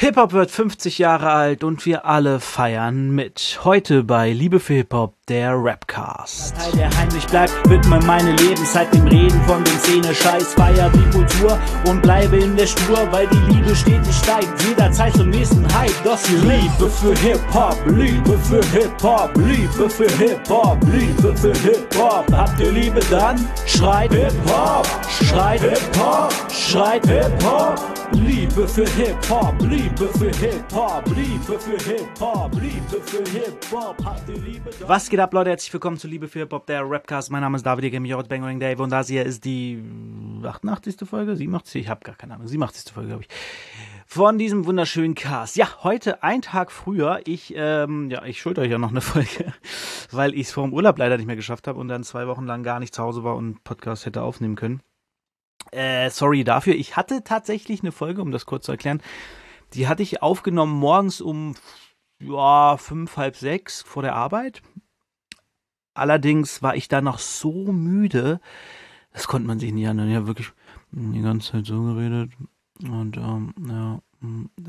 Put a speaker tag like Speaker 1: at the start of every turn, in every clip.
Speaker 1: Hip-Hop wird 50 Jahre alt und wir alle feiern mit. Heute bei Liebe für Hip-Hop, der Rapcast.
Speaker 2: Teil, der heimlich bleibt, widme meine Lebenszeit dem Reden von dem Szene-Scheiß. Feier die Kultur und bleibe in der Spur, weil die Liebe stetig steigt. Jederzeit zum nächsten Hype. Das die Liebe für Hip-Hop, Liebe für Hip-Hop, Liebe für Hip-Hop, Liebe für Hip-Hop. Habt ihr Liebe dann? Schreit Hip-Hop, schreit Hip-Hop, schreit Hip-Hop. Liebe für Hip-Hop, Liebe für Hip-Hop, Liebe für Hip-Hop, Liebe für Hip-Hop. Habt ihr Liebe dann?
Speaker 1: Was geht ab, Leute? Herzlich willkommen zu Liebe für Hip-Hop, der Rapcast. Mein Name ist David, als Bangering Dave und das hier ist die 88. Folge, 87. Ich habe gar keine Ahnung, 87. Folge, glaube ich. Von diesem wunderschönen Cast. Ja, heute ein Tag früher. Ich, ähm, ja, ich schulde euch ja noch eine Folge, weil ich es vor dem Urlaub leider nicht mehr geschafft habe und dann zwei Wochen lang gar nicht zu Hause war und Podcast hätte aufnehmen können. Äh, sorry dafür. Ich hatte tatsächlich eine Folge, um das kurz zu erklären. Die hatte ich aufgenommen morgens um ja, fünf, halb sechs vor der Arbeit. Allerdings war ich da noch so müde, das konnte man sich nicht anhören. Ich habe wirklich die ganze Zeit so geredet. Und ähm, ja,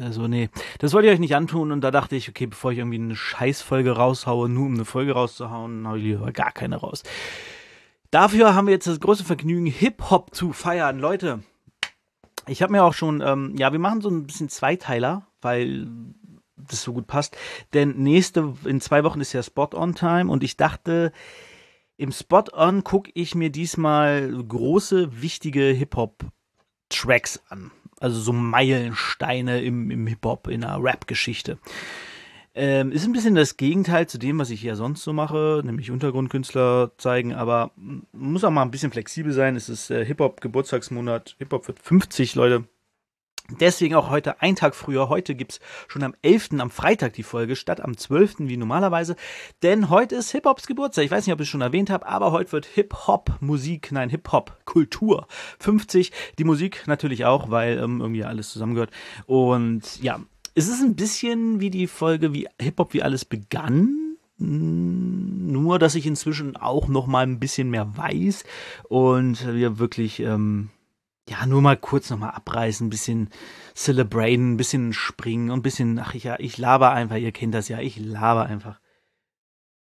Speaker 1: also nee, das wollte ich euch nicht antun. Und da dachte ich, okay, bevor ich irgendwie eine Scheißfolge raushaue, nur um eine Folge rauszuhauen, habe ich lieber gar keine raus. Dafür haben wir jetzt das große Vergnügen, Hip-Hop zu feiern. Leute, ich habe mir auch schon, ähm, ja, wir machen so ein bisschen Zweiteiler, weil das so gut passt. Denn nächste, in zwei Wochen ist ja Spot-On-Time und ich dachte, im Spot-On gucke ich mir diesmal große, wichtige Hip-Hop-Tracks an. Also so Meilensteine im, im Hip-Hop, in einer Rap-Geschichte. Ähm, ist ein bisschen das Gegenteil zu dem, was ich hier sonst so mache, nämlich Untergrundkünstler zeigen, aber muss auch mal ein bisschen flexibel sein. Es ist äh, Hip-Hop-Geburtstagsmonat. Hip-Hop wird 50, Leute. Deswegen auch heute ein Tag früher. Heute gibt's schon am 11. am Freitag die Folge, statt am 12. wie normalerweise. Denn heute ist Hip-Hops Geburtstag. Ich weiß nicht, ob ich es schon erwähnt habe, aber heute wird Hip-Hop-Musik, nein, Hip-Hop-Kultur 50. Die Musik natürlich auch, weil ähm, irgendwie alles zusammengehört. Und ja, es ist ein bisschen wie die Folge, wie Hip-Hop, wie alles begann. Nur, dass ich inzwischen auch noch mal ein bisschen mehr weiß und wir wirklich ähm, ja, nur mal kurz nochmal abreißen, ein bisschen celebraten, ein bisschen springen und ein bisschen, ach ich, ja, ich laber einfach, ihr kennt das ja, ich laber einfach.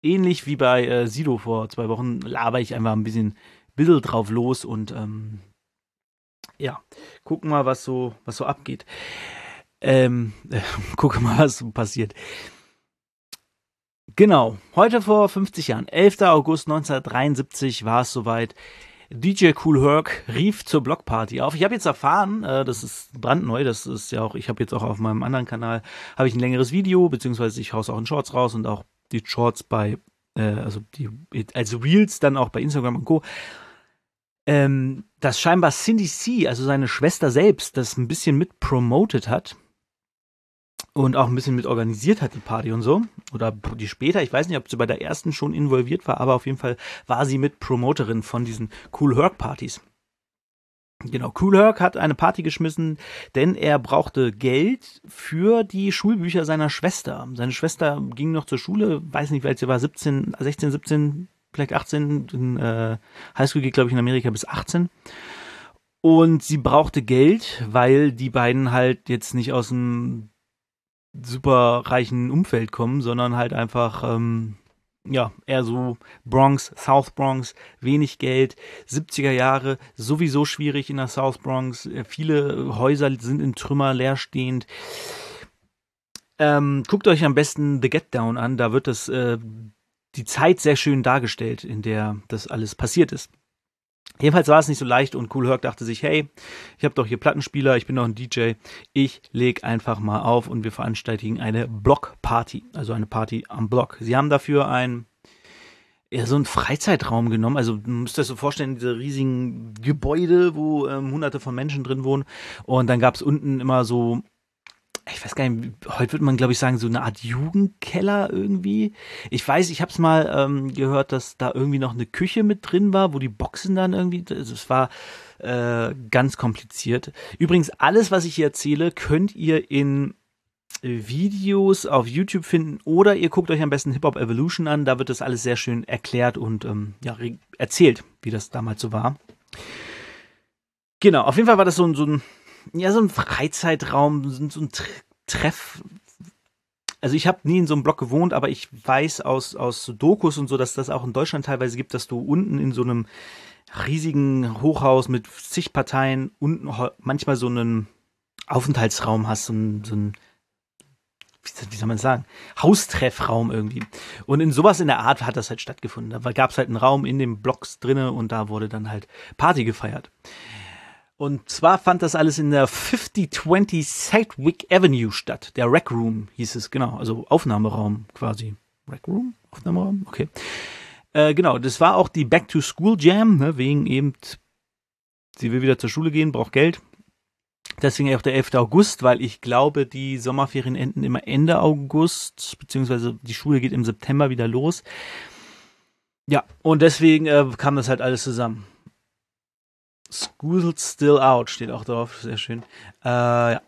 Speaker 1: Ähnlich wie bei äh, Sido vor zwei Wochen laber ich einfach ein bisschen Bild drauf los und ähm, ja, gucken mal, was so, was so abgeht. Ähm, äh, gucke mal, was so passiert. Genau, heute vor 50 Jahren, 11. August 1973 war es soweit. DJ Cool Herc rief zur Blockparty auf. Ich habe jetzt erfahren, äh, das ist brandneu, das ist ja auch, ich habe jetzt auch auf meinem anderen Kanal, habe ich ein längeres Video, beziehungsweise ich haus auch in Shorts raus und auch die Shorts bei, äh, also die, also Reels dann auch bei Instagram und Co. Ähm, dass scheinbar Cindy C, also seine Schwester selbst, das ein bisschen mit promoted hat und auch ein bisschen mit organisiert hat, die Party und so. Oder die später, ich weiß nicht, ob sie bei der ersten schon involviert war, aber auf jeden Fall war sie mit Promoterin von diesen Cool Herc Partys. Genau, Cool Herc hat eine Party geschmissen, denn er brauchte Geld für die Schulbücher seiner Schwester. Seine Schwester ging noch zur Schule, weiß nicht, wie alt sie war, 17, 16, 17, vielleicht 18. In, äh, Highschool geht, glaube ich, in Amerika bis 18. Und sie brauchte Geld, weil die beiden halt jetzt nicht aus dem super reichen Umfeld kommen, sondern halt einfach, ähm, ja, eher so Bronx, South Bronx, wenig Geld, 70er Jahre, sowieso schwierig in der South Bronx, viele Häuser sind in Trümmer leerstehend. Ähm, guckt euch am besten The Get Down an, da wird das, äh, die Zeit sehr schön dargestellt, in der das alles passiert ist. Jedenfalls war es nicht so leicht und Cool Herc dachte sich, hey, ich habe doch hier Plattenspieler, ich bin doch ein DJ, ich leg einfach mal auf und wir veranstalten eine Blockparty, also eine Party am Block. Sie haben dafür ein ja, so einen Freizeitraum genommen. Also du müsst das so vorstellen, diese riesigen Gebäude, wo ähm, hunderte von Menschen drin wohnen. Und dann gab es unten immer so ich weiß gar nicht, heute würde man, glaube ich, sagen, so eine Art Jugendkeller irgendwie. Ich weiß, ich habe es mal ähm, gehört, dass da irgendwie noch eine Küche mit drin war, wo die Boxen dann irgendwie, also es war äh, ganz kompliziert. Übrigens, alles, was ich hier erzähle, könnt ihr in Videos auf YouTube finden oder ihr guckt euch am besten Hip Hop Evolution an, da wird das alles sehr schön erklärt und ähm, ja, erzählt, wie das damals so war. Genau, auf jeden Fall war das so ein, so ein ja, so ein Freizeitraum, so ein Treff. Also ich habe nie in so einem Block gewohnt, aber ich weiß aus, aus Dokus und so, dass das auch in Deutschland teilweise gibt, dass du unten in so einem riesigen Hochhaus mit zig Parteien unten manchmal so einen Aufenthaltsraum hast, so ein, so ein wie soll man sagen, Haustreffraum irgendwie. Und in sowas in der Art hat das halt stattgefunden. Da gab es halt einen Raum in den Blocks drinne und da wurde dann halt Party gefeiert. Und zwar fand das alles in der 5020 Sedgwick Avenue statt. Der Rec Room hieß es, genau. Also Aufnahmeraum quasi. Rec Room? Aufnahmeraum? Okay. Äh, genau, das war auch die Back to School Jam, ne, wegen eben, sie will wieder zur Schule gehen, braucht Geld. Deswegen auch der 11. August, weil ich glaube, die Sommerferien enden immer Ende August, beziehungsweise die Schule geht im September wieder los. Ja, und deswegen äh, kam das halt alles zusammen. School still out steht auch drauf, sehr schön. Äh, ja,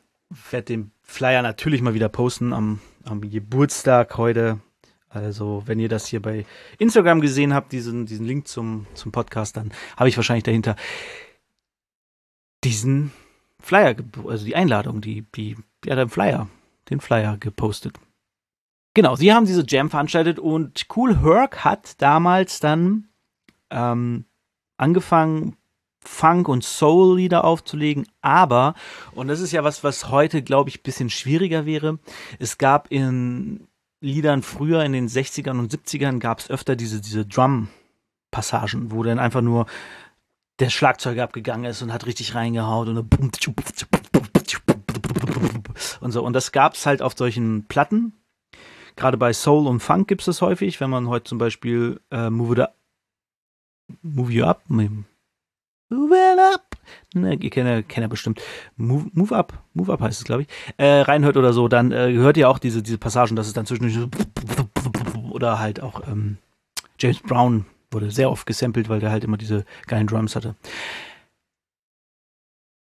Speaker 1: werde den Flyer natürlich mal wieder posten am, am Geburtstag heute. Also, wenn ihr das hier bei Instagram gesehen habt, diesen, diesen Link zum, zum Podcast, dann habe ich wahrscheinlich dahinter diesen Flyer, also die Einladung, die, die, ja, den Flyer, den Flyer gepostet. Genau, sie haben diese Jam veranstaltet und Cool Herc hat damals dann ähm, angefangen, Funk- und Soul-Lieder aufzulegen, aber, und das ist ja was, was heute, glaube ich, ein bisschen schwieriger wäre, es gab in Liedern früher, in den 60ern und 70ern, gab es öfter diese, diese Drum-Passagen, wo dann einfach nur der Schlagzeuger abgegangen ist und hat richtig reingehaut und und so. Und das gab es halt auf solchen Platten. Gerade bei Soul und Funk gibt es das häufig, wenn man heute zum Beispiel äh, Move It Up, Move You Up, It Up, ne, ihr kennt ja, kennt ja bestimmt, Move, Move Up, Move Up heißt es, glaube ich, äh, reinhört oder so, dann äh, hört ihr auch diese, diese Passagen, dass es dann zwischendurch oder halt auch ähm, James Brown wurde sehr oft gesampelt, weil der halt immer diese geilen Drums hatte.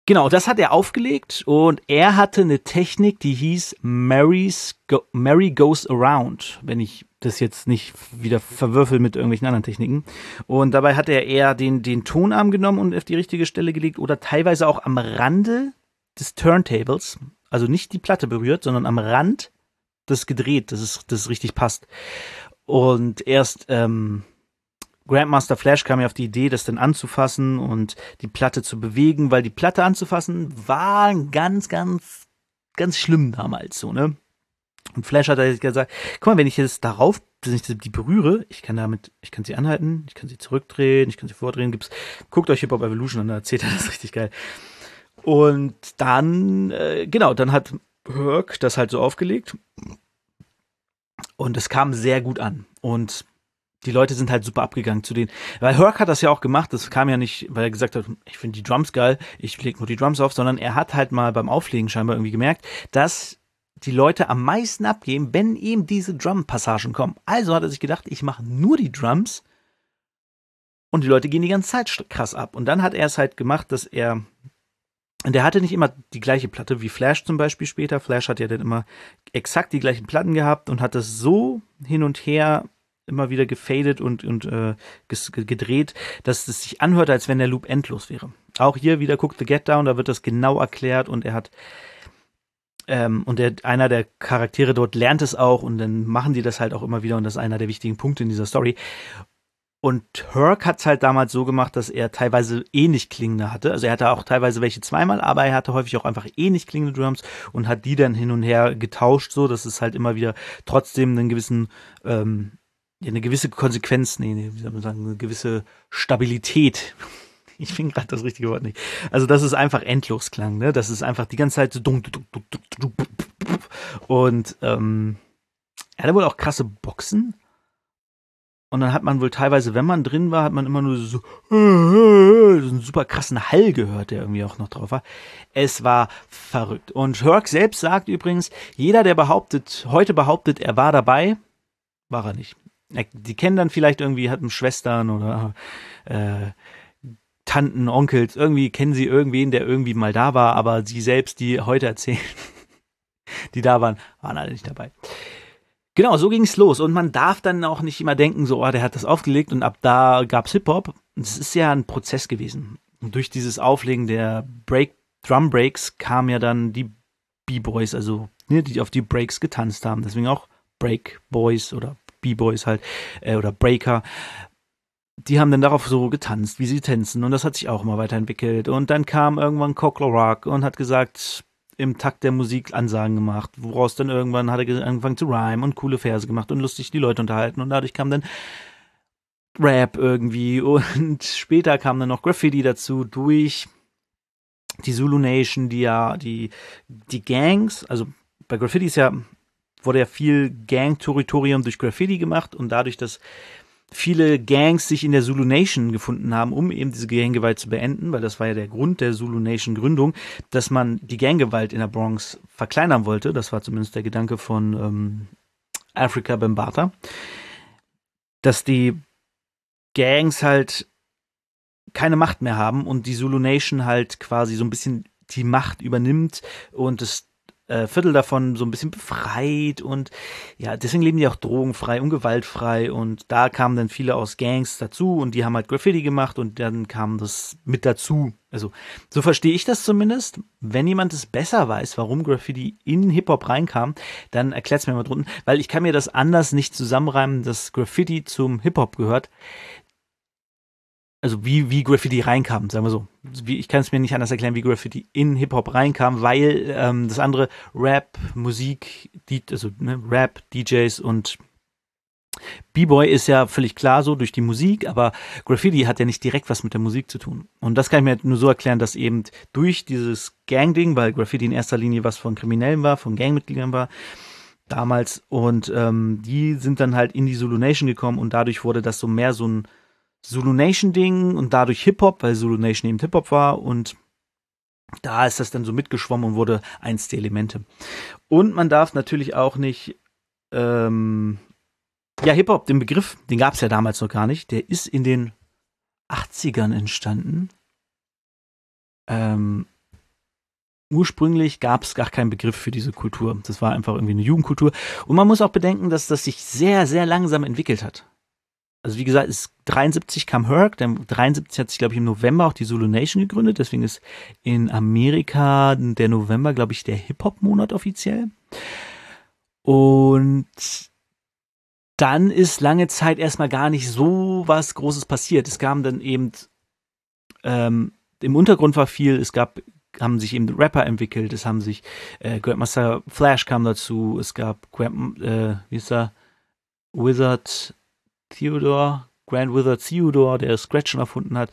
Speaker 1: Genau, das hat er aufgelegt und er hatte eine Technik, die hieß Mary's Go Mary Goes Around, wenn ich das jetzt nicht wieder verwürfel mit irgendwelchen anderen Techniken. Und dabei hat er eher den, den Tonarm genommen und auf die richtige Stelle gelegt oder teilweise auch am Rande des Turntables, also nicht die Platte berührt, sondern am Rand das gedreht, dass es, dass es richtig passt. Und erst ähm, Grandmaster Flash kam ja auf die Idee, das dann anzufassen und die Platte zu bewegen, weil die Platte anzufassen war ganz, ganz, ganz schlimm damals so, ne? Und Flash hat halt gesagt, guck mal, wenn ich jetzt darauf, wenn ich die berühre, ich kann damit, ich kann sie anhalten, ich kann sie zurückdrehen, ich kann sie vordrehen, gibt's, guckt euch Hip-Hop Evolution an, da erzählt er das richtig geil. Und dann, äh, genau, dann hat Herc das halt so aufgelegt. Und es kam sehr gut an. Und die Leute sind halt super abgegangen zu denen. Weil Herc hat das ja auch gemacht, das kam ja nicht, weil er gesagt hat, ich finde die Drums geil, ich lege nur die Drums auf, sondern er hat halt mal beim Auflegen scheinbar irgendwie gemerkt, dass die Leute am meisten abgeben, wenn ihm diese Drum-Passagen kommen. Also hat er sich gedacht, ich mache nur die Drums und die Leute gehen die ganze Zeit krass ab. Und dann hat er es halt gemacht, dass er und der hatte nicht immer die gleiche Platte wie Flash zum Beispiel später. Flash hat ja dann immer exakt die gleichen Platten gehabt und hat das so hin und her immer wieder gefadet und, und äh, gedreht, dass es sich anhört, als wenn der Loop endlos wäre. Auch hier wieder guckt The Get Down, da wird das genau erklärt und er hat ähm, und der, einer der Charaktere dort lernt es auch und dann machen die das halt auch immer wieder und das ist einer der wichtigen Punkte in dieser Story. Und Herc hat es halt damals so gemacht, dass er teilweise ähnlich klingende hatte. Also er hatte auch teilweise welche zweimal, aber er hatte häufig auch einfach ähnlich klingende Drums und hat die dann hin und her getauscht, so dass es halt immer wieder trotzdem einen gewissen ähm, eine gewisse Konsequenz, nee, nee, wie soll man sagen, eine gewisse Stabilität. Ich finde gerade das richtige Wort nicht. Also, dass es einfach endlos klang, ne? Das ist einfach die ganze Zeit so dumm, und ähm, er hatte wohl auch krasse Boxen. Und dann hat man wohl teilweise, wenn man drin war, hat man immer nur so, so einen super krassen Hall gehört, der irgendwie auch noch drauf war. Es war verrückt. Und Herc selbst sagt übrigens, jeder, der behauptet, heute behauptet, er war dabei, war er nicht die kennen dann vielleicht irgendwie, hatten Schwestern oder äh, Tanten, Onkels, irgendwie kennen sie irgendwen, der irgendwie mal da war, aber sie selbst, die heute erzählen, die da waren, waren alle nicht dabei. Genau, so ging es los. Und man darf dann auch nicht immer denken, so, oh, der hat das aufgelegt und ab da gab's Hip-Hop. Es ist ja ein Prozess gewesen. Und durch dieses Auflegen der Break, Drum Breaks kam ja dann die B-Boys, also ne, die auf die Breaks getanzt haben. Deswegen auch Break Boys oder B-Boys halt äh, oder Breaker. Die haben dann darauf so getanzt, wie sie tanzen und das hat sich auch immer weiterentwickelt. Und dann kam irgendwann Cockle Rock und hat gesagt, im Takt der Musik Ansagen gemacht, woraus dann irgendwann hat er angefangen zu rhyme und coole Verse gemacht und lustig die Leute unterhalten und dadurch kam dann Rap irgendwie und später kam dann noch Graffiti dazu durch die Zulu Nation, die ja die die Gangs, also bei Graffiti ist ja wurde ja viel Gang-Territorium durch Graffiti gemacht und dadurch, dass viele Gangs sich in der Zulu Nation gefunden haben, um eben diese Ganggewalt zu beenden, weil das war ja der Grund der Zulu Nation Gründung, dass man die Ganggewalt in der Bronx verkleinern wollte. Das war zumindest der Gedanke von ähm, Africa Bambata, dass die Gangs halt keine Macht mehr haben und die Zulu Nation halt quasi so ein bisschen die Macht übernimmt und es äh, Viertel davon so ein bisschen befreit und ja, deswegen leben die auch drogenfrei und gewaltfrei und da kamen dann viele aus Gangs dazu und die haben halt Graffiti gemacht und dann kam das mit dazu. Also so verstehe ich das zumindest. Wenn jemand es besser weiß, warum Graffiti in Hip-Hop reinkam, dann erklärt es mir mal drunten, weil ich kann mir das anders nicht zusammenreimen, dass Graffiti zum Hip-Hop gehört also wie, wie Graffiti reinkam, sagen wir so. Wie, ich kann es mir nicht anders erklären, wie Graffiti in Hip-Hop reinkam, weil ähm, das andere Rap, Musik, die, also ne, Rap, DJs und B-Boy ist ja völlig klar so durch die Musik, aber Graffiti hat ja nicht direkt was mit der Musik zu tun. Und das kann ich mir nur so erklären, dass eben durch dieses Gang-Ding, weil Graffiti in erster Linie was von Kriminellen war, von Gangmitgliedern war, damals, und ähm, die sind dann halt in die Zulu Nation gekommen und dadurch wurde das so mehr so ein Zulu Nation Ding und dadurch Hip-Hop, weil Zulu Nation eben Hip-Hop war und da ist das dann so mitgeschwommen und wurde eins der Elemente. Und man darf natürlich auch nicht, ähm, ja, Hip-Hop, den Begriff, den gab es ja damals noch gar nicht, der ist in den 80ern entstanden. Ähm, ursprünglich gab es gar keinen Begriff für diese Kultur. Das war einfach irgendwie eine Jugendkultur. Und man muss auch bedenken, dass das sich sehr, sehr langsam entwickelt hat also wie gesagt, ist 73 kam Herc, dann 73 hat sich, glaube ich, im November auch die Zulu Nation gegründet, deswegen ist in Amerika der November, glaube ich, der Hip-Hop-Monat offiziell. Und dann ist lange Zeit erstmal gar nicht so was Großes passiert. Es kam dann eben, ähm, im Untergrund war viel, es gab, haben sich eben Rapper entwickelt, es haben sich, äh, Grandmaster Flash kam dazu, es gab, äh, wie ist er, Wizard, Theodore, Grand Wizard Theodore, der Scratchen erfunden hat.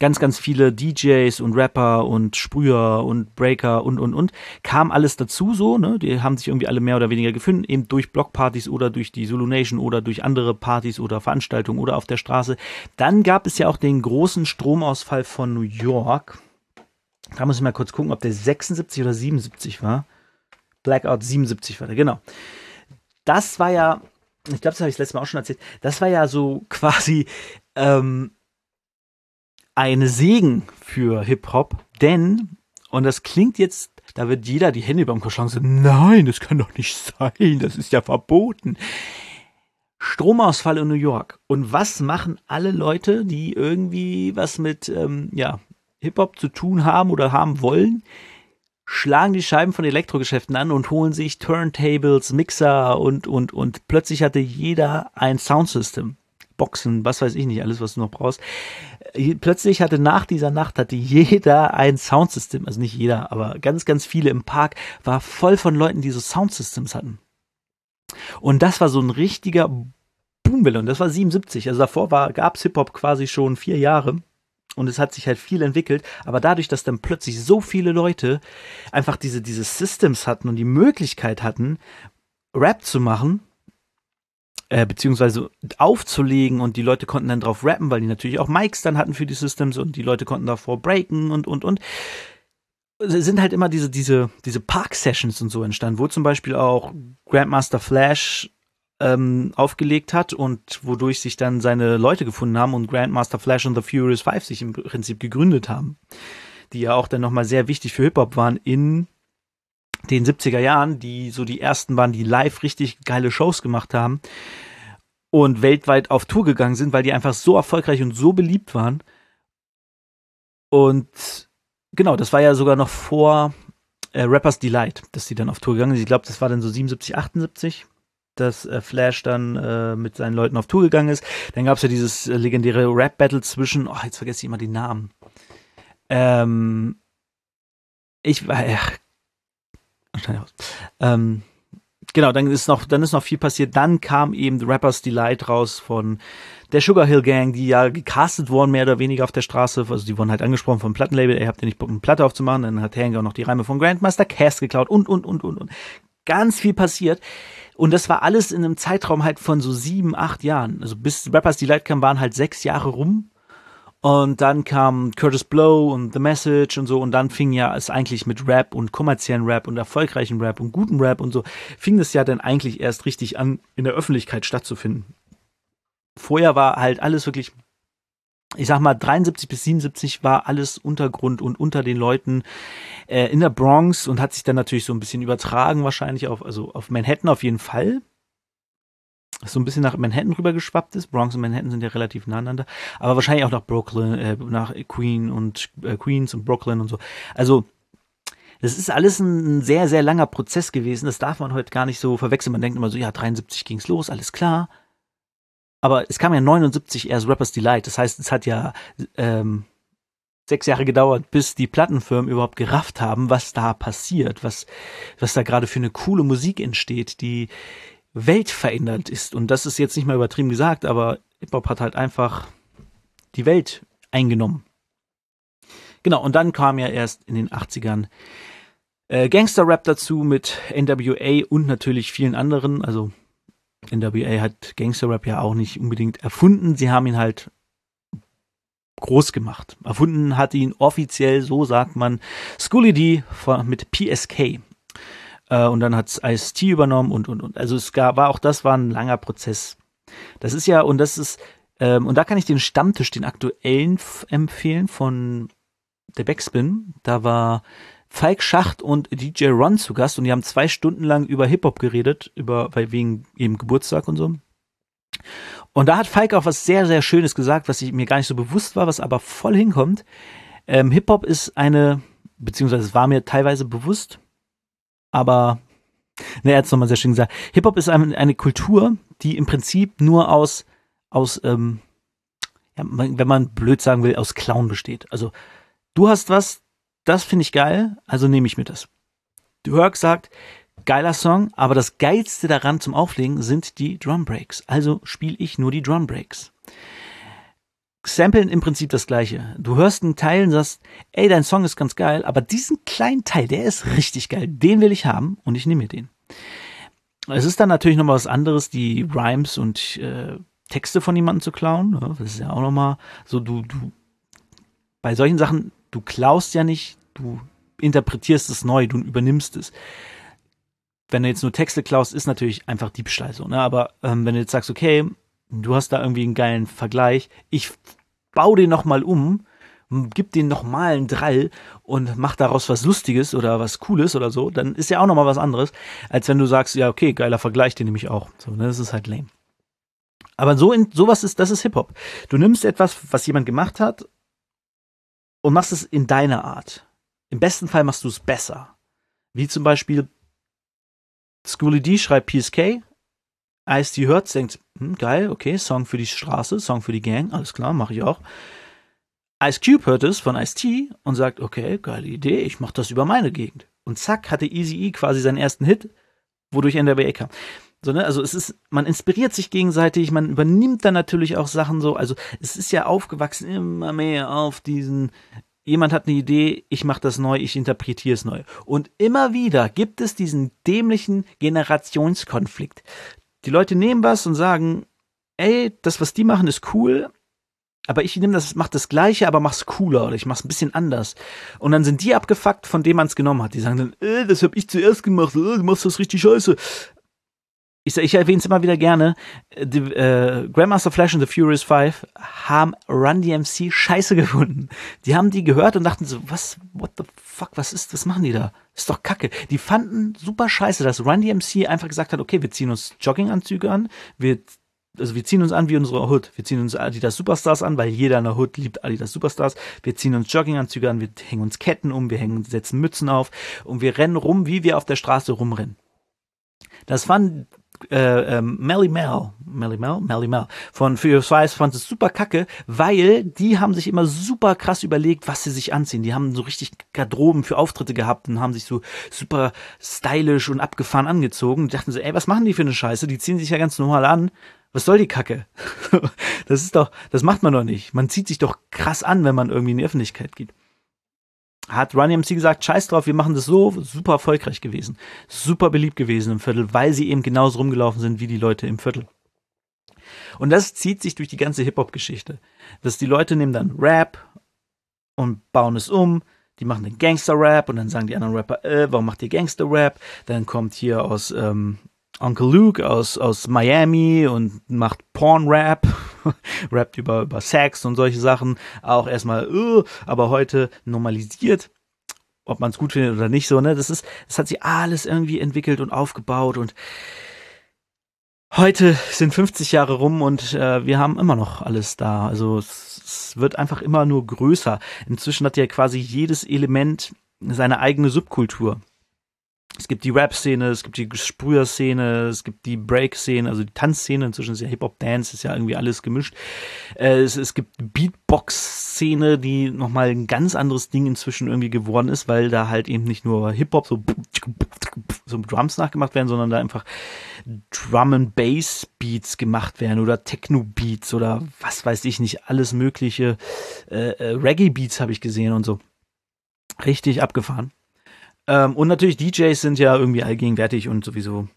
Speaker 1: Ganz, ganz viele DJs und Rapper und Sprüher und Breaker und, und, und. Kam alles dazu so, ne? Die haben sich irgendwie alle mehr oder weniger gefunden, eben durch Blockpartys oder durch die Zulu Nation oder durch andere Partys oder Veranstaltungen oder auf der Straße. Dann gab es ja auch den großen Stromausfall von New York. Da muss ich mal kurz gucken, ob der 76 oder 77 war. Blackout 77 war der, genau. Das war ja ich glaube, das habe ich das letzte Mal auch schon erzählt, das war ja so quasi ähm, eine Segen für Hip-Hop, denn, und das klingt jetzt, da wird jeder die Hände beim Kopf schlagen nein, das kann doch nicht sein, das ist ja verboten. Stromausfall in New York. Und was machen alle Leute, die irgendwie was mit ähm, ja, Hip-Hop zu tun haben oder haben wollen? Schlagen die Scheiben von Elektrogeschäften an und holen sich Turntables, Mixer und, und, und plötzlich hatte jeder ein Soundsystem. Boxen, was weiß ich nicht, alles, was du noch brauchst. Äh, plötzlich hatte nach dieser Nacht hatte jeder ein Soundsystem, also nicht jeder, aber ganz, ganz viele im Park war voll von Leuten, die so Soundsystems hatten. Und das war so ein richtiger Boomwille und das war 77. Also davor war, gab's Hip-Hop quasi schon vier Jahre und es hat sich halt viel entwickelt, aber dadurch, dass dann plötzlich so viele Leute einfach diese, diese Systems hatten und die Möglichkeit hatten, Rap zu machen, äh, beziehungsweise aufzulegen und die Leute konnten dann drauf rappen, weil die natürlich auch Mics dann hatten für die Systems und die Leute konnten davor breaken und, und, und. Sind halt immer diese, diese, diese Park-Sessions und so entstanden, wo zum Beispiel auch Grandmaster Flash ähm, aufgelegt hat und wodurch sich dann seine Leute gefunden haben und Grandmaster Flash und The Furious Five sich im Prinzip gegründet haben. Die ja auch dann nochmal sehr wichtig für Hip-Hop waren in den 70er Jahren, die so die ersten waren, die live richtig geile Shows gemacht haben und weltweit auf Tour gegangen sind, weil die einfach so erfolgreich und so beliebt waren. Und genau, das war ja sogar noch vor äh, Rappers Delight, dass die dann auf Tour gegangen sind. Ich glaube, das war dann so 77, 78 dass äh, Flash dann äh, mit seinen Leuten auf Tour gegangen ist. Dann gab es ja dieses äh, legendäre Rap-Battle zwischen, oh, jetzt vergesse ich immer die Namen. Ähm, ich war, ja, ähm, genau, dann ist noch, dann ist noch viel passiert. Dann kam eben The Rappers Delight raus von der Sugar Hill Gang, die ja gecastet wurden, mehr oder weniger auf der Straße. Also die wurden halt angesprochen vom Plattenlabel, ihr habt ja nicht Bock, eine Platte aufzumachen. Dann hat Hank noch die Reime von Grandmaster Cass geklaut und, und, und, und, und. Ganz viel passiert. Und das war alles in einem Zeitraum halt von so sieben, acht Jahren. Also bis Rappers Delight kam, waren halt sechs Jahre rum. Und dann kam Curtis Blow und The Message und so. Und dann fing ja es eigentlich mit Rap und kommerziellen Rap und erfolgreichen Rap und guten Rap und so, fing das ja dann eigentlich erst richtig an, in der Öffentlichkeit stattzufinden. Vorher war halt alles wirklich ich sag mal, 73 bis 77 war alles Untergrund und unter den Leuten äh, in der Bronx und hat sich dann natürlich so ein bisschen übertragen, wahrscheinlich auf, also auf Manhattan auf jeden Fall. So ein bisschen nach Manhattan rüber geschwappt ist. Bronx und Manhattan sind ja relativ nah aneinander. Aber wahrscheinlich auch nach Brooklyn, äh, nach Queen und äh, Queens und Brooklyn und so. Also, das ist alles ein sehr, sehr langer Prozess gewesen. Das darf man heute gar nicht so verwechseln. Man denkt immer so, ja, 73 ging's los, alles klar. Aber es kam ja 79 erst Rappers Delight. Das heißt, es hat ja ähm, sechs Jahre gedauert, bis die Plattenfirmen überhaupt gerafft haben, was da passiert, was, was da gerade für eine coole Musik entsteht, die weltverändernd ist. Und das ist jetzt nicht mal übertrieben gesagt, aber Hip-Hop hat halt einfach die Welt eingenommen. Genau, und dann kam ja erst in den 80ern äh, Gangster-Rap dazu mit NWA und natürlich vielen anderen, also NWA hat Gangster-Rap ja auch nicht unbedingt erfunden. Sie haben ihn halt groß gemacht. Erfunden hat ihn offiziell, so sagt man, Schooly D mit PSK. Äh, und dann hat Ice-T übernommen und, und, und. Also es gab, war auch das war ein langer Prozess. Das ist ja, und das ist, ähm, und da kann ich den Stammtisch, den aktuellen empfehlen von der Backspin. Da war Falk Schacht und DJ Ron zu Gast und die haben zwei Stunden lang über Hip-Hop geredet, über, weil wegen eben Geburtstag und so. Und da hat Falk auch was sehr, sehr Schönes gesagt, was ich mir gar nicht so bewusst war, was aber voll hinkommt. Ähm, Hip-Hop ist eine, beziehungsweise es war mir teilweise bewusst, aber, ne, er hat es nochmal sehr schön gesagt. Hip-Hop ist eine, eine, Kultur, die im Prinzip nur aus, aus, ähm, ja, wenn man blöd sagen will, aus Clown besteht. Also, du hast was, das finde ich geil, also nehme ich mir das. Dirk sagt, geiler Song, aber das geilste daran zum Auflegen sind die Drum Breaks. Also spiele ich nur die Drum Breaks. Samplen im Prinzip das gleiche. Du hörst einen Teil und sagst, ey, dein Song ist ganz geil, aber diesen kleinen Teil, der ist richtig geil. Den will ich haben und ich nehme mir den. Es ist dann natürlich nochmal was anderes, die Rhymes und äh, Texte von jemandem zu klauen. Das ist ja auch nochmal so, du, du, bei solchen Sachen du klaust ja nicht, du interpretierst es neu, du übernimmst es. Wenn du jetzt nur Texte klaust, ist natürlich einfach Diebstahl so, ne? Aber ähm, wenn du jetzt sagst, okay, du hast da irgendwie einen geilen Vergleich, ich baue den nochmal um, gib den nochmal einen Drall und mach daraus was Lustiges oder was Cooles oder so, dann ist ja auch nochmal was anderes, als wenn du sagst, ja, okay, geiler Vergleich, den nehme ich auch. So, ne? Das ist halt lame. Aber so in, sowas ist, das ist Hip-Hop. Du nimmst etwas, was jemand gemacht hat und machst es in deiner Art. Im besten Fall machst du es besser. Wie zum Beispiel Schooly D schreibt PSK, Ice-T hört, denkt, hm, geil, okay, Song für die Straße, Song für die Gang, alles klar, mache ich auch. Ice Cube hört es von Ice-T und sagt, okay, geile Idee, ich mach das über meine Gegend. Und zack, hatte Easy E quasi seinen ersten Hit, wodurch NWA kam. So, ne? Also es ist, man inspiriert sich gegenseitig, man übernimmt dann natürlich auch Sachen so. Also es ist ja aufgewachsen immer mehr auf diesen, jemand hat eine Idee, ich mache das neu, ich interpretiere es neu. Und immer wieder gibt es diesen dämlichen Generationskonflikt. Die Leute nehmen was und sagen, ey, das, was die machen, ist cool, aber ich nehme das, mach das Gleiche, aber mach's cooler oder ich mach's ein bisschen anders. Und dann sind die abgefuckt, von dem man es genommen hat. Die sagen dann, äh, das hab ich zuerst gemacht, äh, du machst das richtig scheiße ich, ich erwähne es immer wieder gerne, die, äh, Grandmaster Flash und The Furious Five haben Run DMC scheiße gefunden. Die haben die gehört und dachten so, was, what the fuck, was ist, was machen die da? ist doch kacke. Die fanden super scheiße, dass Run DMC einfach gesagt hat, okay, wir ziehen uns Jogginganzüge an, wir also wir ziehen uns an wie unsere Hood. Wir ziehen uns Adidas Superstars an, weil jeder in der Hood liebt Adidas Superstars. Wir ziehen uns Jogginganzüge an, wir hängen uns Ketten um, wir hängen, setzen Mützen auf und wir rennen rum, wie wir auf der Straße rumrennen. Das fand äh, äh, Melly Mel, Melly Mel, Melly Mel von Furious Five fand es super kacke, weil die haben sich immer super krass überlegt, was sie sich anziehen. Die haben so richtig Garderoben für Auftritte gehabt und haben sich so super stylisch und abgefahren angezogen. Die dachten so, ey, was machen die für eine Scheiße? Die ziehen sich ja ganz normal an was soll die Kacke? das ist doch, das macht man doch nicht. Man zieht sich doch krass an, wenn man irgendwie in die Öffentlichkeit geht. Hat Run MC gesagt, scheiß drauf, wir machen das so, super erfolgreich gewesen. Super beliebt gewesen im Viertel, weil sie eben genauso rumgelaufen sind wie die Leute im Viertel. Und das zieht sich durch die ganze Hip-Hop-Geschichte. Dass die Leute nehmen dann Rap und bauen es um, die machen den Gangster-Rap und dann sagen die anderen Rapper, äh, warum macht ihr Gangster-Rap? Dann kommt hier aus ähm, Uncle Luke aus, aus Miami und macht Porn-Rap, rappt über, über Sex und solche Sachen. Auch erstmal, uh, aber heute normalisiert. Ob man es gut findet oder nicht so, ne? Das ist, das hat sich alles irgendwie entwickelt und aufgebaut und heute sind 50 Jahre rum und äh, wir haben immer noch alles da. Also es, es wird einfach immer nur größer. Inzwischen hat ja quasi jedes Element seine eigene Subkultur es gibt die Rap-Szene, es gibt die Sprüher-Szene, es gibt die Break-Szene, also die Tanzszene, inzwischen ist ja Hip-Hop-Dance, ist ja irgendwie alles gemischt. Äh, es, es gibt Beatbox-Szene, die nochmal ein ganz anderes Ding inzwischen irgendwie geworden ist, weil da halt eben nicht nur Hip-Hop, so, so Drums nachgemacht werden, sondern da einfach Drum and Bass Beats gemacht werden oder Techno Beats oder was weiß ich nicht, alles mögliche äh, äh, Reggae Beats habe ich gesehen und so. Richtig abgefahren. Ähm, und natürlich DJs sind ja irgendwie allgegenwärtig und sowieso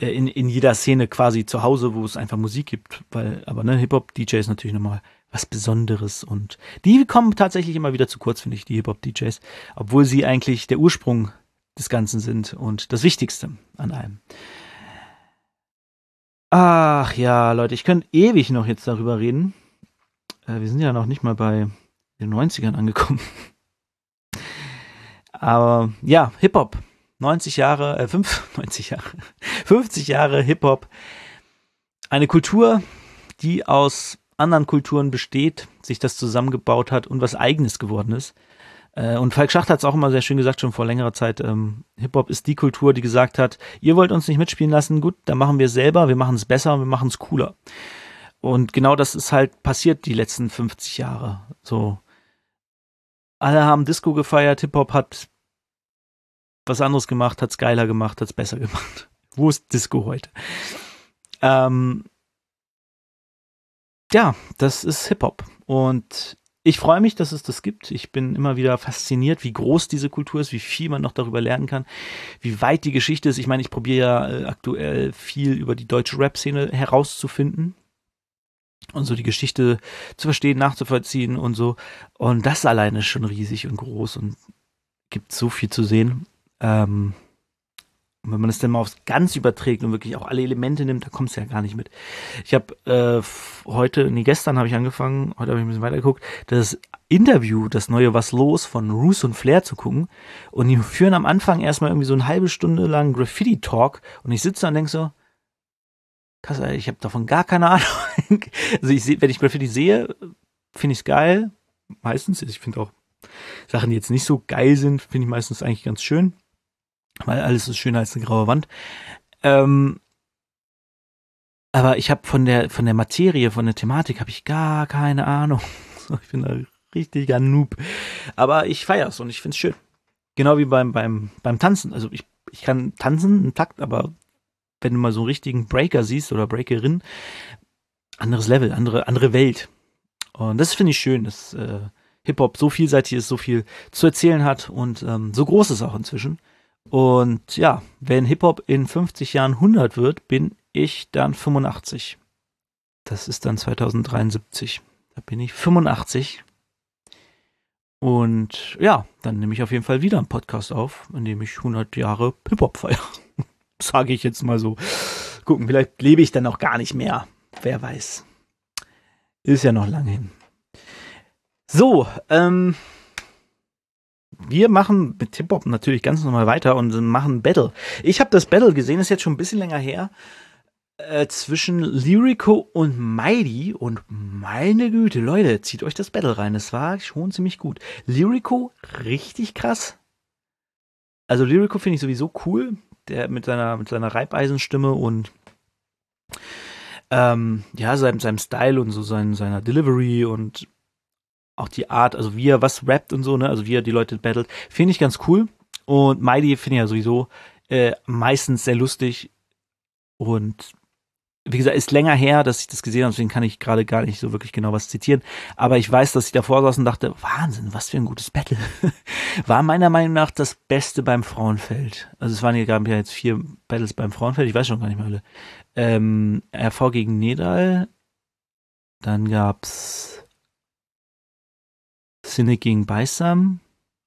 Speaker 1: äh, in, in jeder Szene quasi zu Hause, wo es einfach Musik gibt, weil, aber ne, Hip-Hop-DJs natürlich nochmal was Besonderes und die kommen tatsächlich immer wieder zu kurz, finde ich, die Hip-Hop-DJs, obwohl sie eigentlich der Ursprung des Ganzen sind und das Wichtigste an allem. Ach ja, Leute, ich könnte ewig noch jetzt darüber reden. Äh, wir sind ja noch nicht mal bei den 90ern angekommen. Aber ja, Hip-Hop. 90 Jahre, äh, 5, 90 Jahre, 50 Jahre Hip-Hop. Eine Kultur, die aus anderen Kulturen besteht, sich das zusammengebaut hat und was eigenes geworden ist. Äh, und Falk Schacht hat es auch immer sehr schön gesagt, schon vor längerer Zeit, ähm, Hip-Hop ist die Kultur, die gesagt hat, ihr wollt uns nicht mitspielen lassen, gut, dann machen wir es selber, wir machen es besser, wir machen es cooler. Und genau das ist halt passiert die letzten 50 Jahre. So, alle haben Disco gefeiert, Hip-Hop hat was anderes gemacht, hat's geiler gemacht, hat's besser gemacht. Wo ist Disco heute? Ähm, ja, das ist Hip-Hop. Und ich freue mich, dass es das gibt. Ich bin immer wieder fasziniert, wie groß diese Kultur ist, wie viel man noch darüber lernen kann, wie weit die Geschichte ist. Ich meine, ich probiere ja äh, aktuell viel über die deutsche Rap-Szene herauszufinden und so die Geschichte zu verstehen, nachzuvollziehen und so. Und das alleine ist schon riesig und groß und gibt so viel zu sehen. Ähm, und wenn man es dann mal aufs ganz überträgt und wirklich auch alle Elemente nimmt, da kommst du ja gar nicht mit. Ich habe äh, heute, nee, gestern habe ich angefangen, heute habe ich ein bisschen weitergeguckt, das Interview, das neue Was los von Roos und Flair zu gucken. Und die führen am Anfang erstmal irgendwie so eine halbe Stunde lang Graffiti-Talk und ich sitze da und denke so, krass, ich habe davon gar keine Ahnung. also ich sehe, wenn ich Graffiti sehe, finde ich es geil. Meistens. Ich finde auch Sachen, die jetzt nicht so geil sind, finde ich meistens eigentlich ganz schön. Weil alles ist schöner als eine graue Wand. Ähm, aber ich habe von der von der Materie, von der Thematik habe ich gar keine Ahnung. Ich bin da richtiger Noob. Aber ich feier's und ich find's schön. Genau wie beim beim beim Tanzen. Also ich ich kann tanzen, einen Takt, aber wenn du mal so einen richtigen Breaker siehst oder Breakerin, anderes Level, andere, andere Welt. Und das finde ich schön, dass äh, Hip-Hop so vielseitig ist, so viel zu erzählen hat und ähm, so groß ist auch inzwischen. Und ja, wenn Hip-Hop in 50 Jahren 100 wird, bin ich dann 85. Das ist dann 2073. Da bin ich 85. Und ja, dann nehme ich auf jeden Fall wieder einen Podcast auf, in dem ich 100 Jahre Hip-Hop feiere. Sage ich jetzt mal so. Gucken, vielleicht lebe ich dann auch gar nicht mehr. Wer weiß. Ist ja noch lange hin. So, ähm, wir machen mit Hip-Hop natürlich ganz normal weiter und machen Battle. Ich habe das Battle gesehen, ist jetzt schon ein bisschen länger her. äh, zwischen Lyrico und Mighty und meine Güte, Leute, zieht euch das Battle rein. Das war schon ziemlich gut. Lyrico, richtig krass. Also Lyrico finde ich sowieso cool. Der mit seiner, mit seiner Reibeisenstimme und ähm, ja, seinem, seinem Style und so sein, seiner Delivery und auch die Art, also wie er was rappt und so, ne, also wie er die Leute battelt, finde ich ganz cool. Und Mighty finde ich ja sowieso äh, meistens sehr lustig und wie gesagt, ist länger her, dass ich das gesehen habe, deswegen kann ich gerade gar nicht so wirklich genau was zitieren. Aber ich weiß, dass ich davor saß und dachte, Wahnsinn, was für ein gutes Battle. War meiner Meinung nach das Beste beim Frauenfeld. Also es waren hier, gab ja jetzt vier Battles beim Frauenfeld, ich weiß schon gar nicht mehr alle. Ähm, RV gegen Nedal, dann gab's Cynic gegen Beisam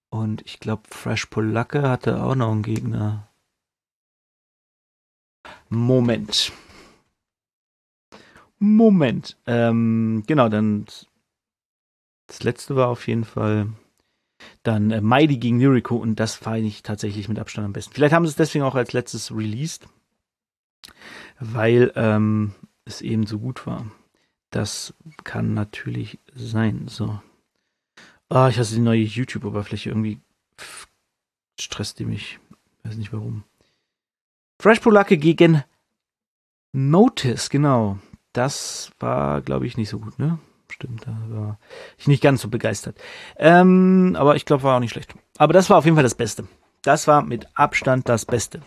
Speaker 1: und ich glaube Fresh Polacke hatte auch noch einen Gegner. Moment. Moment. Ähm, genau, dann das letzte war auf jeden Fall dann äh, Mighty gegen Lyrico und das fand ich tatsächlich mit Abstand am besten. Vielleicht haben sie es deswegen auch als letztes released, weil ähm, es eben so gut war. Das kann natürlich sein. So. Ah, ich hasse die neue YouTube-Oberfläche. Irgendwie stresst die mich. Weiß nicht warum. Fresh Polacke gegen Notice, genau das war, glaube ich, nicht so gut, ne? Stimmt, da war ich nicht ganz so begeistert. Ähm, aber ich glaube, war auch nicht schlecht. Aber das war auf jeden Fall das Beste. Das war mit Abstand das Beste.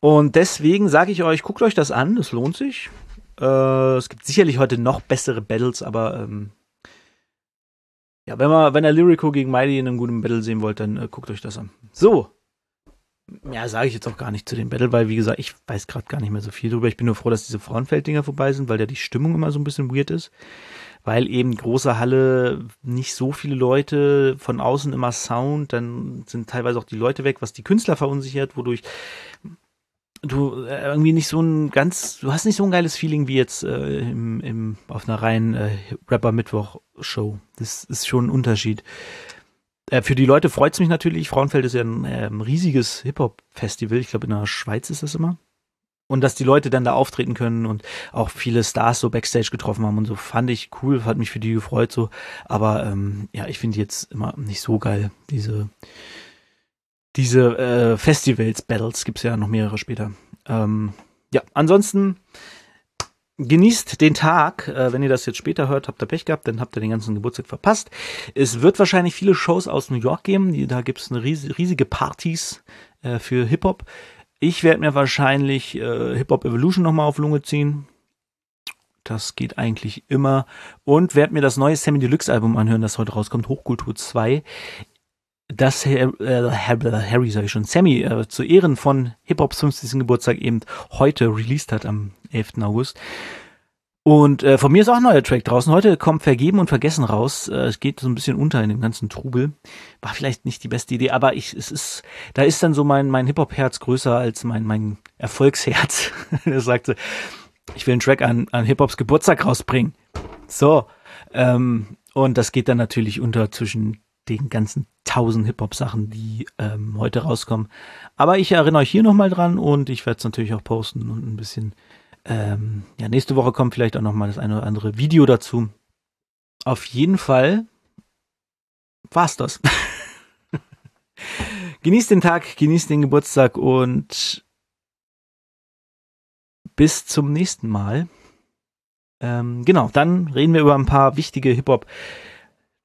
Speaker 1: Und deswegen sage ich euch, guckt euch das an, das lohnt sich. Äh, es gibt sicherlich heute noch bessere Battles, aber ähm, ja, wenn man, wenn ihr Lyrico gegen Mighty in einem guten Battle sehen wollt, dann äh, guckt euch das an. So, ja, sage ich jetzt auch gar nicht zu dem Battle, weil wie gesagt, ich weiß gerade gar nicht mehr so viel drüber. Ich bin nur froh, dass diese Frauenfelddinger vorbei sind, weil ja die Stimmung immer so ein bisschen weird ist. Weil eben große Halle, nicht so viele Leute, von außen immer Sound, dann sind teilweise auch die Leute weg, was die Künstler verunsichert, wodurch du äh, irgendwie nicht so ein ganz, du hast nicht so ein geiles Feeling wie jetzt äh, im, im, auf einer reinen äh, Rapper-Mittwoch-Show. Das ist schon ein Unterschied. Äh, für die Leute freut es mich natürlich. Frauenfeld ist ja ein ähm, riesiges Hip-Hop-Festival. Ich glaube, in der Schweiz ist das immer. Und dass die Leute dann da auftreten können und auch viele Stars so Backstage getroffen haben und so, fand ich cool, hat mich für die gefreut so. Aber ähm, ja, ich finde jetzt immer nicht so geil, diese, diese äh, Festivals, Battles, gibt's ja noch mehrere später. Ähm, ja, ansonsten Genießt den Tag. Äh, wenn ihr das jetzt später hört, habt ihr Pech gehabt, dann habt ihr den ganzen Geburtstag verpasst. Es wird wahrscheinlich viele Shows aus New York geben. Da gibt es riesige Partys äh, für Hip-Hop. Ich werde mir wahrscheinlich äh, Hip-Hop Evolution nochmal auf Lunge ziehen. Das geht eigentlich immer. Und werde mir das neue Sammy Deluxe Album anhören, das heute rauskommt, Hochkultur 2 dass äh, Harry, sage ich schon, Sammy äh, zu Ehren von Hip-Hops 50. Geburtstag eben heute released hat am 11. August. Und äh, von mir ist auch ein neuer Track draußen. Heute kommt Vergeben und Vergessen raus. Äh, es geht so ein bisschen unter in dem ganzen Trubel. War vielleicht nicht die beste Idee, aber ich, es ist, da ist dann so mein, mein Hip-Hop-Herz größer als mein, mein Erfolgsherz. er sagte, ich will einen Track an, an Hip-Hops Geburtstag rausbringen. So. Ähm, und das geht dann natürlich unter zwischen den ganzen tausend Hip-Hop-Sachen, die ähm, heute rauskommen. Aber ich erinnere euch hier nochmal dran und ich werde es natürlich auch posten und ein bisschen, ähm, ja, nächste Woche kommt vielleicht auch nochmal das eine oder andere Video dazu. Auf jeden Fall war's das. genießt den Tag, genießt den Geburtstag und bis zum nächsten Mal. Ähm, genau, dann reden wir über ein paar wichtige Hip-Hop-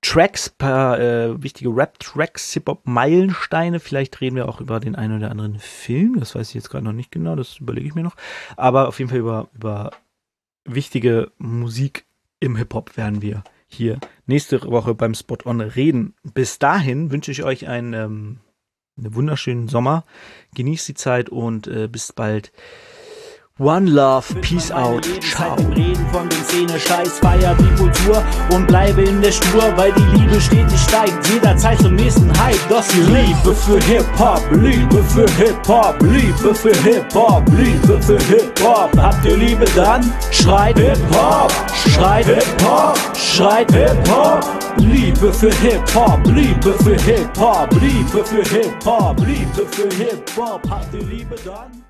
Speaker 1: Tracks, paar äh, wichtige Rap-Tracks, Hip-Hop-Meilensteine. Vielleicht reden wir auch über den einen oder anderen Film. Das weiß ich jetzt gerade noch nicht genau, das überlege ich mir noch. Aber auf jeden Fall über, über wichtige Musik im Hip-Hop werden wir hier nächste Woche beim Spot On reden. Bis dahin wünsche ich euch einen, ähm, einen wunderschönen Sommer. Genießt die Zeit und äh, bis bald. One Love, Peace out, ciao.
Speaker 2: Reden von den Szene, Scheiß, feier die Kultur und bleibe in der Spur, weil die Liebe stetig steigt, jederzeit zum nächsten Hype. Das die Liebe für Hip-Hop, Liebe für Hip-Hop, Liebe für Hip-Hop, Liebe für Hip-Hop. Habt ihr Liebe dann? Schreit Hip-Hop, schreit Hip-Hop, schreit Hip-Hop. Liebe für Hip-Hop, Liebe für Hip-Hop, Liebe für Hip-Hop, Liebe für Hip-Hop. Habt ihr Liebe dann?